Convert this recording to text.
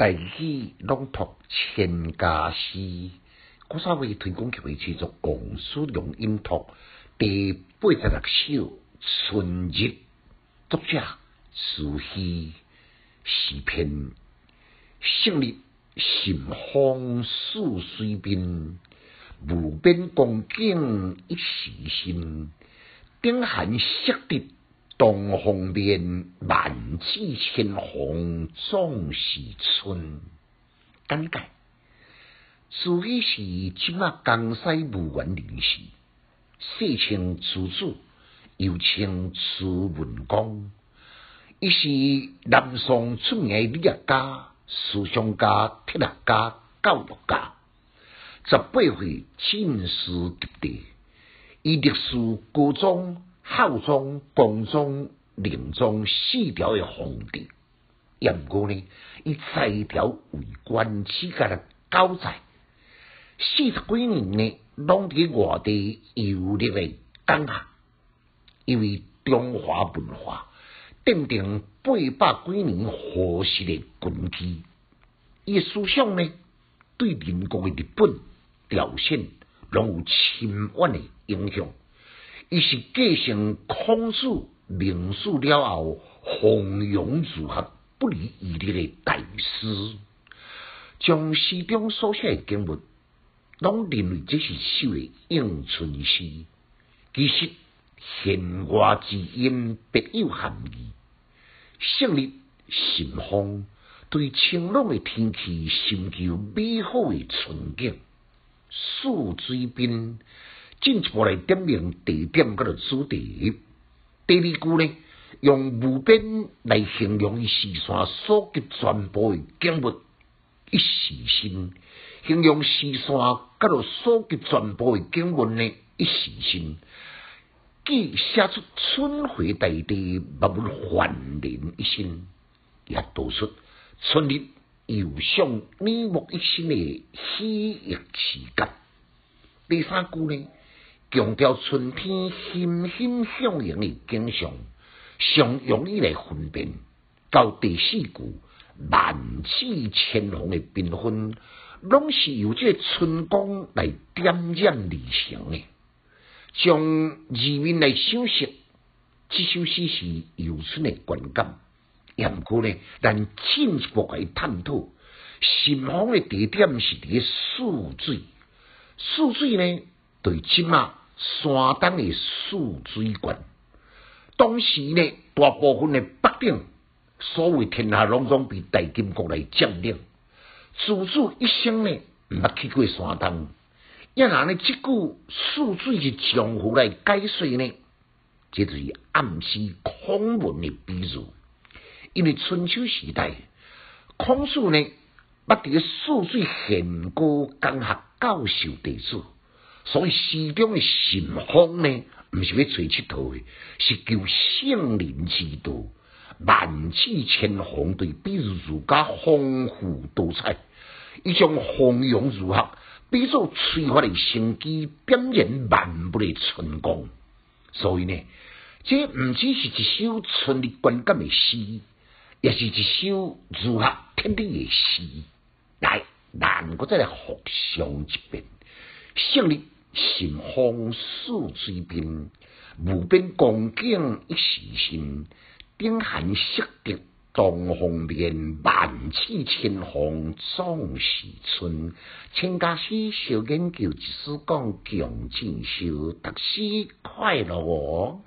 大喜朗读千家诗，古早味推广协会制作共书用音读第八十六首春日，作者苏轼，诗篇胜日心风似水滨，无边光景一时新，顶寒色敌。东风面，万紫千红总是春。简介：自己是即马江西婺源人士，世称朱子，又称朱文公。伊是南宋出名诶理学家、思想家、哲学家、教育家。十八岁进士及第，伊历史高中。孝宗、光宗、宁宗四条诶皇帝，也毋过呢，伊在条为官起家的高才，四十几年呢，拢伫外地游历诶讲下，因为中华文化奠定八百几年厚实诶根基，伊思想呢，对民国诶日本表现，拢有深远诶影响。伊是继承孔子名术了后，弘扬儒学不离伊力的大师，将诗中所写的经文，拢认为这是首的应春诗。其实弦外之音别有含义。胜日心风，对清朗的天气寻求美好的春景，涑水滨。进一步来点明地点嗰个主题。第二句呢，用无边来形容伊四山所及全部的景物，一时新；形容四山嗰个所及全部的景物呢，一时新。既写出春回大地万物焕然一新，也道出春日又像耳目一新的喜悦时感。第三句呢？强调春天欣欣向荣的景象，常容易来分辨。到第四句万紫千红的缤纷，拢是由这春光来点染而成的。从字面来想识，这首诗是游春的观感。也毋过呢，咱进一步来探讨，心风的地点是伫个泗水，泗水呢，对即马。山东的泗水关，当时呢，大部分的北顶，所谓天下拢总被大金国来占领。朱子一生呢，毋捌去过山东，也拿呢，即句涑水是从何来解说呢？这就是暗示孔文的比喻，因为春秋时代，孔子呢，捌伫个涑水献过讲学教授弟子。所以诗中的神风呢，毋是要吹佚佗诶，是求圣灵之道。万紫千红对比如儒家丰富多彩，一种弘扬儒学，比作催发的生机，表现万物的春光。所以呢，这毋只是一首春日观感的诗，也是一首儒学天地的诗。来，咱搁再来复诵一遍，胜利。心风似水滨，无边光景一时新。顶寒色敌东风面，万紫千红总是春。请家师小研究，一书讲强进修，读书快乐哦。